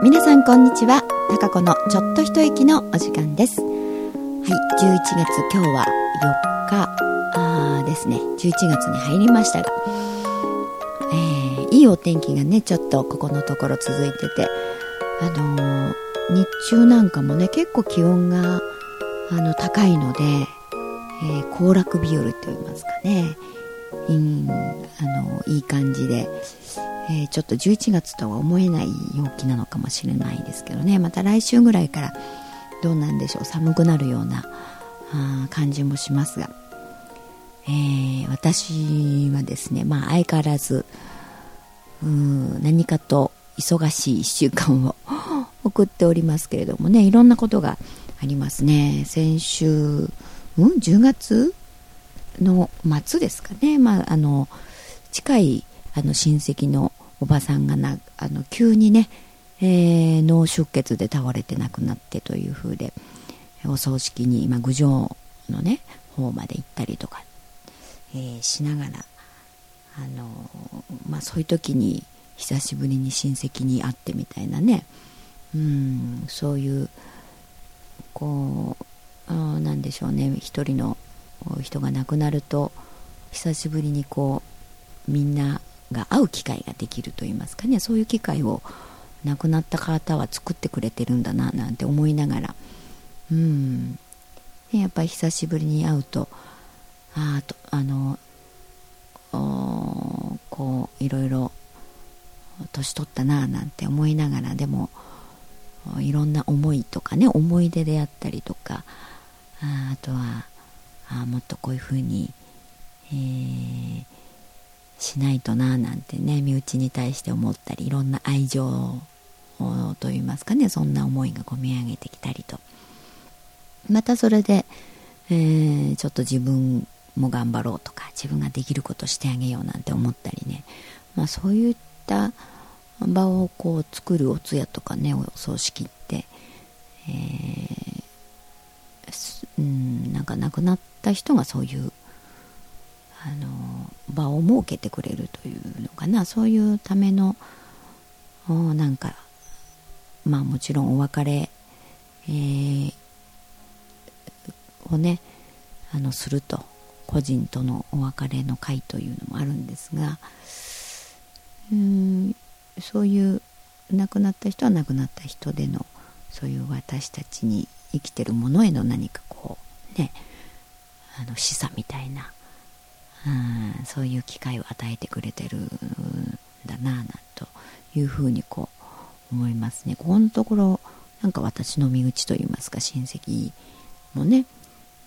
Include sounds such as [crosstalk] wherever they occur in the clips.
皆さんこんにちは。高子のちょっと一息のお時間です。はい11月今日は4日。あですね。11月に入りましたが、えー、いいお天気がねちょっとここのところ続いてて。あのー、日中なんかもね結構気温があの高いので、えー、行楽日和と言いますかね。うん、あのいい感じで、えー、ちょっと11月とは思えない陽気なのかもしれないですけどね。また来週ぐらいからどうなんでしょう。寒くなるようなあ感じもしますが、えー、私はですね、まあ、相変わらずうん何かと忙しい1週間を [gasps] 送っておりますけれどもね。いろんなことがありますね。先週うん10月の末ですかね、まあ、あの近いあの親戚のおばさんがなあの急にね、えー、脳出血で倒れて亡くなってという風でお葬式に今郡上のね方まで行ったりとか、えー、しながらあの、まあ、そういう時に久しぶりに親戚に会ってみたいなねうんそういうこうなんでしょうね一人の人が亡くなると久しぶりにこうみんなが会う機会ができると言いますかね。そういう機会を亡くなった方は作ってくれてるんだななんて思いながら。うん。やっぱり久しぶりに会うとあとあのこういろいろ年取ったななんて思いながらでもいろんな思いとかね思い出であったりとかあとはあもっとこういうふうに、えー、しないとななんてね身内に対して思ったりいろんな愛情といいますかねそんな思いがこみ上げてきたりと。またそれで、えー、ちょっと自分も頑張ろうとか自分ができることしてあげようなんて思ったりね、まあ、そういった場をこう作るお通夜とかねお葬式って、えー、うんなんか亡くなった人がそういうあの場を設けてくれるというのかな。そういうためのなんかまあもちろんお別れ、えー、をねあのすると。個人とのお別れの会というのもあるんですが。うんそういう亡くなった人は亡くなった人でのそういう私たちに生きてるものへの何かこうねあの示唆みたいなうんそういう機会を与えてくれてるんだななんというふうにこう思いますね。ここのところなんか私の身内といいますか親戚もね。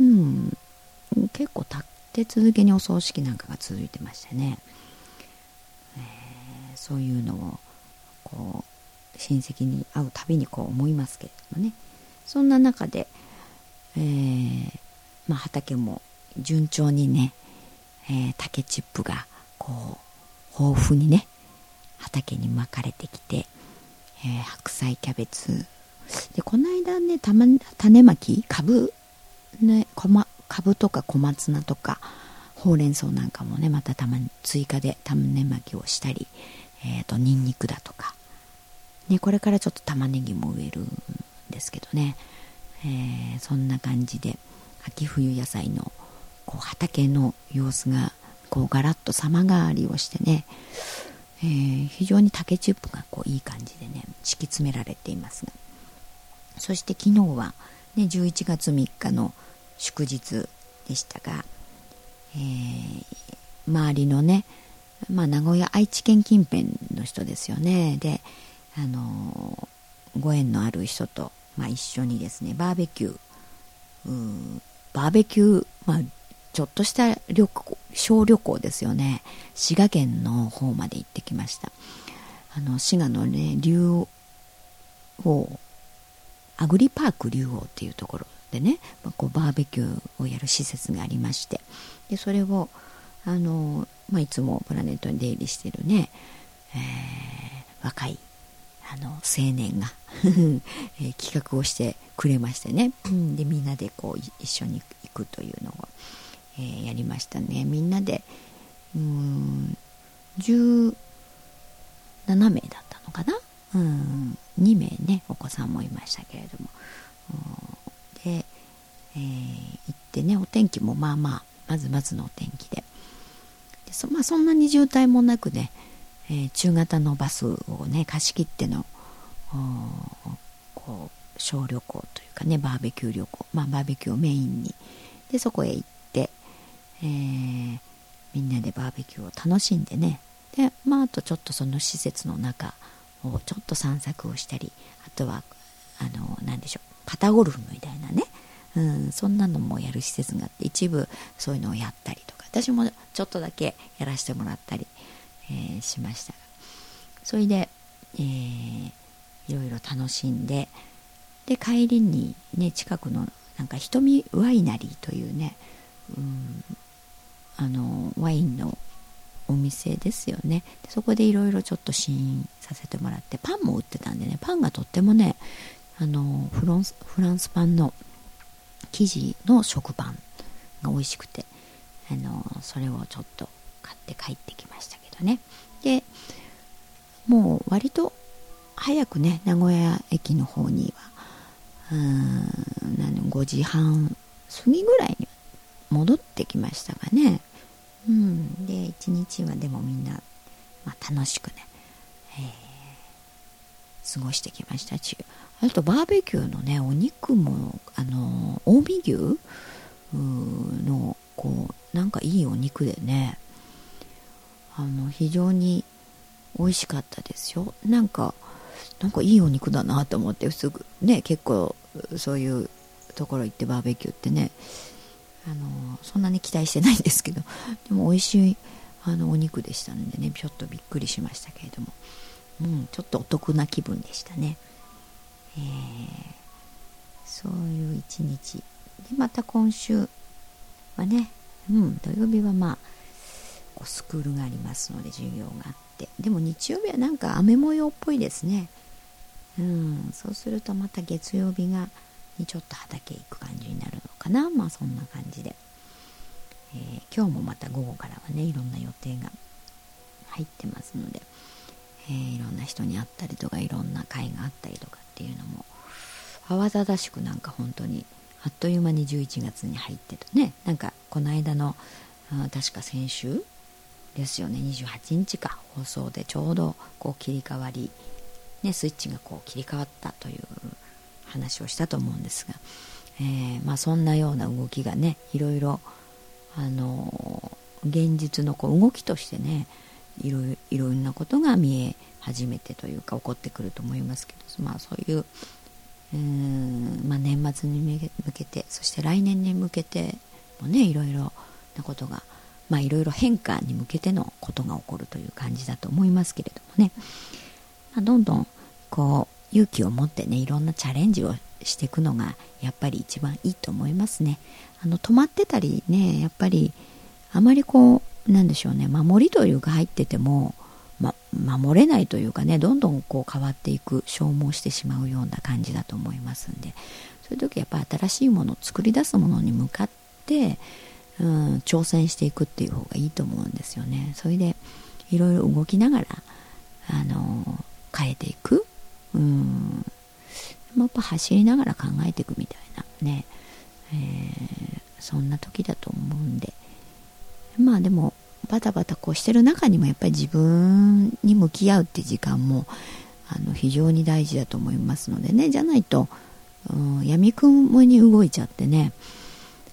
うん結構立って続けにお葬式なんかが続いてましてね、えー、そういうのをこう親戚に会うたびにこう思いますけれどもね。そんな中で、えー、まあ、畑も順調にね、えー、竹チップがこう豊富にね畑に巻かれてきて、えー、白菜キャベツ。でこの間ねた、ま、種まき株ね株とか小松菜とかほうれん草なんかもねまたたまに追加で種まきをしたり、えーと、にんにくだとか、ね、これからちょっと玉ねぎも植えるんですけどね、えー、そんな感じで秋冬野菜のこう畑の様子がこうガラッと様変わりをしてね、えー、非常に竹チップがこういい感じでね敷き詰められていますが。そして昨日は、ね、11月3日の祝日でしたが、えー、周りのね、まあ、名古屋愛知県近辺の人ですよね。であのご縁のある人とまあ、一緒にですねバーベキューバーベキュー、まあ、ちょっとした旅行小旅行ですよね。滋賀県の方まで行ってきました。あの滋賀のね竜王アグリパーク竜王っていうところでね、まあ、こうバーベキューをやる施設がありまして。でそれをあの、まあ、いつもプラネットに出入りしてるね、えー、若いあの青年が [laughs] え企画をしてくれましてね、うん、でみんなでこう一緒に行くというのを、えー、やりましたね。みんなでうん17名だったのかな、うん、2名ねお子さんもいましたけれども。で、えー、行ってねお天気もまあまあまずまずのお天気で。でそ,、まあ、そんなに渋滞もなくね、えー、中型のバスをね貸し切ってのこう小旅行というかねバーベキュー旅行。まあバーベキューをメインに。でそこへ行っ、えー、みんなでバーベキューを楽しんでね。でまああとちょっとその施設の中をちょっと散策をしたりあとはあの何でしょうパタゴルフみたいなね、うん、そんなのもやる施設があって一部そういうのをやったりとか。私もちょっとだけやらせてもらったり、えー、しました。それで、えー、いろいろ楽しんでで帰りにね近くのなんか瞳ワイナリーというね、うん、あのワインのお店ですよね。でそこでいろいろちょっと試飲させてもらってパンも売ってたんでねパンがとってもねあのフランスフランスパンの生地の食パンが美味しくてあのそれをちょっと買って帰ってきましたけどね。でもう割と早くね名古屋駅の方にはうん5時半過ぎぐらいに戻ってきましたがね。うん。で一日はでもみんな、まあ、楽しくね、えー、過ごしてきましたしあとバーベキューのねお肉もあの近江牛のこうなんかいいお肉でねあの非常に美味しかったですよ。なんかなんかいいお肉だなと思ってすぐね結構そういうところ行ってバーベキューってねあのそんなに期待してないんですけど [laughs] でも美味しいあのお肉でしたのでねちょっとびっくりしましたけれども、うん、ちょっとお得な気分でしたね、えー、そういう一日。でまた今週はね、うん、土曜日はまあこうスクールがありますので授業があって。でも日曜日はなんか雨模様っぽいですね。うんそうするとまた月曜日がにちょっと畑行く感じになるのかな。まあそんな感じで、えー、今日もまた午後からはねいろんな予定が入ってますので、えー、いろんな人に会ったりとかいろんな会があったりとかっていうのも慌ただしくなんか本当にあっという間に11月に入ってとねなんかこの間の確か先週ですよね28日か放送でちょうどこう切り替わり、ね、スイッチがこう切り替わったという話をしたと思うんですが、えー、まあ、そんなような動きがねいろいろ、あの現実のこう動きとしてねいろいろなことが見え始めてというか起こってくると思いますけど、まあ、そういううん、まあ、年末に向けてそして来年に向けてもねいろいろなことが、まあ、いろいろ変化に向けてのことが起こるという感じだと思いますけれどもね、まあ、どんどんこう勇気を持ってねいろんなチャレンジをしていくのがやっぱり一番いいと思いますね。あの止まってたりねやっぱりあまりこうなんでしょうね守りというか入ってても、ま、守れないというかねどんどんこう変わっていく消耗してしまうような感じだと思いますんでそういう時やっぱ新しいものを作り出すものに向かって、うん、挑戦していくっていう方がいいと思うんですよね。それでいろいろ動きながらあの変えていく。うん。やっぱ走りながら考えていくみたいな。ね、えー、そんな時だと思うんで。まあでもバタバタこうしてる中にもやっぱり自分に向き合うって時間もあの非常に大事だと思いますのでね。じゃないと、うん、闇雲に動いちゃってね、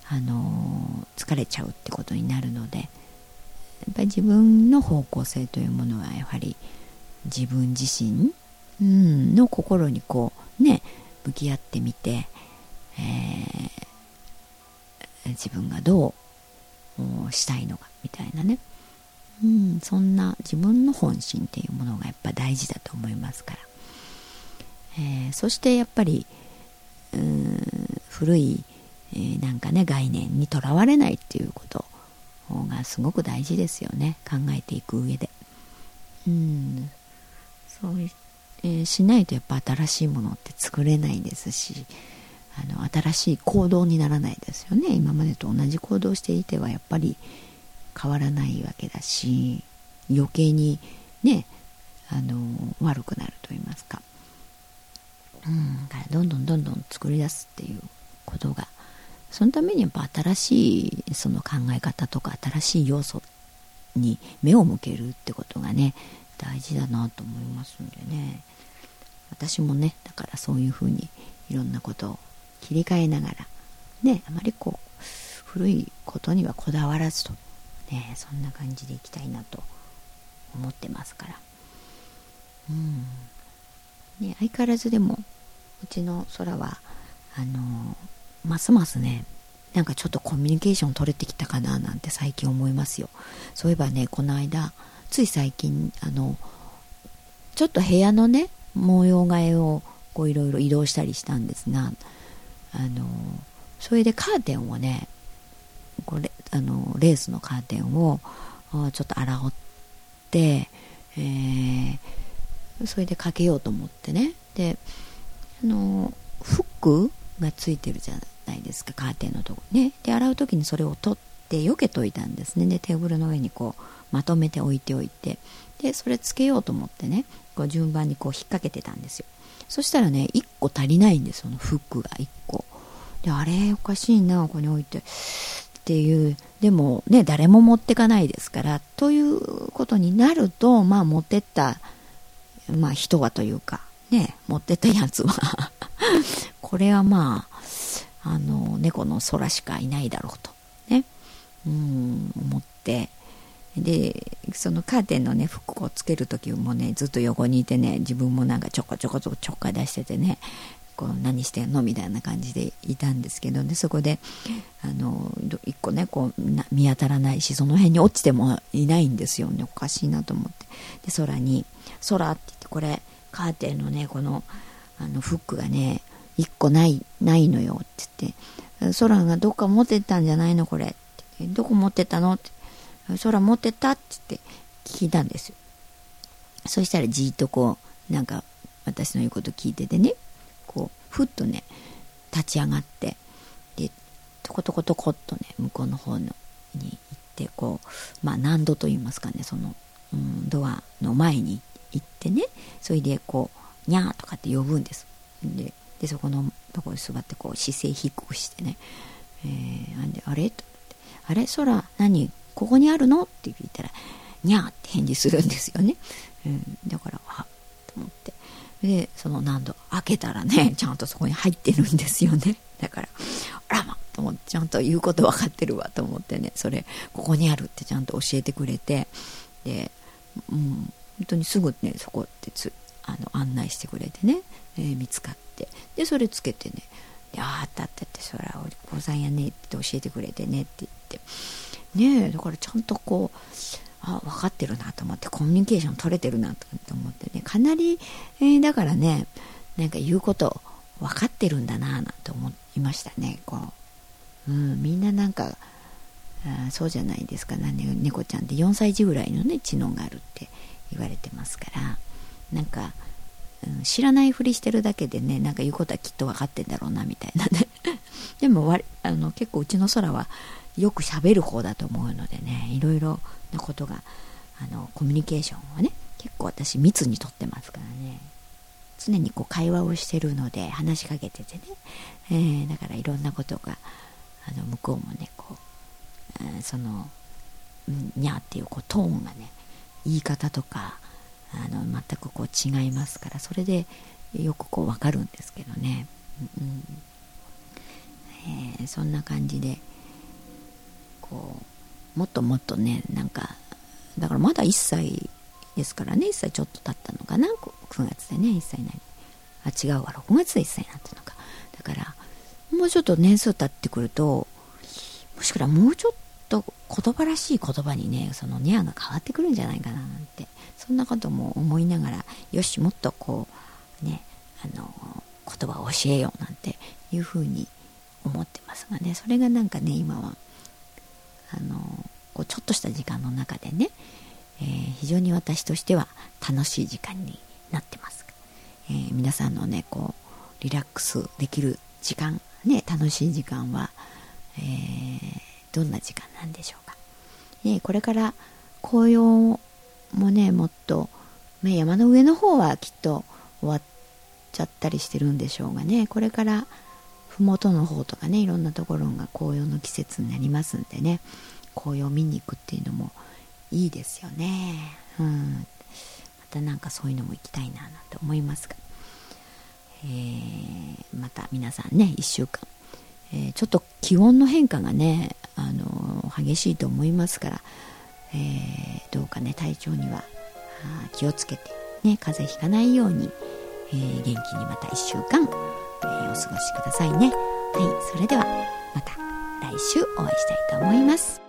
あのー、疲れちゃうってことになるのでやっぱり自分の方向性というものはやはり自分自身、の心にこうね向き合ってみて、えー、自分がどうしたいのかみたいなね、うん、そんな自分の本心っていうものがやっぱ大事だと思いますから、えー、そしてやっぱりうん古い、えー、なんかね概念にとらわれないっていうことがすごく大事ですよね。考えていく上で。うんそういっえ、しないとやっぱ新しいものって作れないですしあの新しい行動にならないですよね。今までと同じ行動をしていてはやっぱり変わらないわけだし余計にねあの悪くなると言いますか。うんからどんどんどんどん作り出すっていうことがそのためにやっぱ新しいその考え方とか新しい要素に目を向けるってことがね大事だなと思いますんでね。私もねだからそういうふうにいろんなことを切り替えながらねあまりこう古いことにはこだわらずとねそんな感じでいきたいなと思ってますから。うん。ね相変わらずでもうちの空はあのますますねなんかちょっとコミュニケーション取れてきたかななんて最近思いますよ。そういえばねこの間つい最近あのちょっと部屋のね模様替えをこういろいろ移動したりしたんですがあのそれでカーテンをねこれあのレースのカーテンをちょっと洗って、えー、それでかけようと思ってね。であのフックがついてるじゃないですかカーテンのとこね。で洗う時にそれを取って避けといたんですね。でテーブルの上にこうまとめて置いておいて。でそれつけようと思ってねこう順番にこう引っ掛けてたんですよ。そしたらね1個足りないんですそのフックが。1個。であれおかしいなここに置いて。っていう。でもね誰も持ってかないですから。ということになるとまあ持ってったまあ人はというかね持ってったやつは。[laughs] これはまああの猫の空しかいないだろうと。ね。うん思って。でそのカーテンのね服をつける時もねずっと横にいてね自分もなんかちょこちょこちょこちょこ出しててねこう何してんのみたいな感じでいたんですけどねそこであの一個ねこう見当たらないしその辺に落ちてもいないんですよねおかしいなと思って。で空に「空」って言ってこれカーテンのねこのあのフックがね1個ないないのよって言って。空がどっか持ってったんじゃないのこれ。って。どこ持ってたの？って。空持ってた？って言って聞いたんですそしたらじっとこうなんか私の言うこと聞いててねこうふっとね立ち上がってでトコトコトコっとね向こうの方のに行ってこうまあ何度と言いますかねその、うん、ドアの前に行ってねそれでこう「にゃー」とかって呼ぶんです。ででそこのとこに座ってこう姿勢低くしてね「えー、なんであれ?」と「あれ？空何？ここにあるの?」って聞いたら「にゃー」って返事するんですよね、うん、だから「はっ」と思って。でその何度開けたらねちゃんとそこに入ってるんですよね。だからあらまと思ってちゃんと言うこと分かってるわと思ってね。それここにあるってちゃんと教えてくれて。で、うん、本当にすぐねそこってつあの案内してくれてね、えー、見つかって。でそれつけてね「あああったあった」って「そらお利口さんやね」って教えてくれてねって言ってねえだからちゃんとこうあ分かってるなと思ってコミュニケーション取れてるなと思ってねかなり、えー、だからねなんか言うこと分かってるんだななんて思いましたねこう、うん、みんななんかあそうじゃないですかね猫ちゃんって4歳児ぐらいのね知能があるって言われてますからなんか、うん、知らないふりしてるだけでねなんか言うことはきっと分かってんだろうなみたいなね。[laughs] でもあの結構うちの空はよく喋る方だと思うのでねいろいろなことがあのコミュニケーションをね結構私密にとってますからね。常にこう会話をしてるので話しかけててね、えー、だからいろんなことがあの向こうもねこう、その「にゃ」っていうこうトーンがね言い方とかあの全くこう違いますからそれでよくこう分かるんですけどね、うん。えー、そんな感じでこうもっともっとねなんかだからまだ1歳ですからね1歳ちょっと経ったのかな9月でね1歳なりあ違うわ6月で1歳になったのか。だからもうちょっと年数経ってくるともしかしたらもうちょっと言葉らしい言葉にねそのニャーが変わってくるんじゃないかななんてそんなことも思いながらよしもっとこうねあの言葉を教えようなんていうふうに思ってますがね。それがなんかね今はあのこうちょっとした時間の中でね、えー、非常に私としては楽しい時間になってます、えー、皆さんのねこうリラックスできる時間ね楽しい時間は、えー、どんな時間なんでしょうか、ね、これから紅葉もねもっと、ね、山の上の方はきっと終わっちゃったりしてるんでしょうがね。これから麓の方とかねいろんなところが紅葉の季節になりますんでね紅葉見に行くっていうのもいいですよね。うん。またなんかそういうのも行きたいななんて思いますが、えー、また皆さんね1週間、えー、ちょっと気温の変化がね、あの激しいと思いますから、えー、どうかね体調には気をつけて、ね、風邪ひかないように、え元気にまた1週間、えお過ごしくださいね。はいそれではまた来週お会いしたいと思います。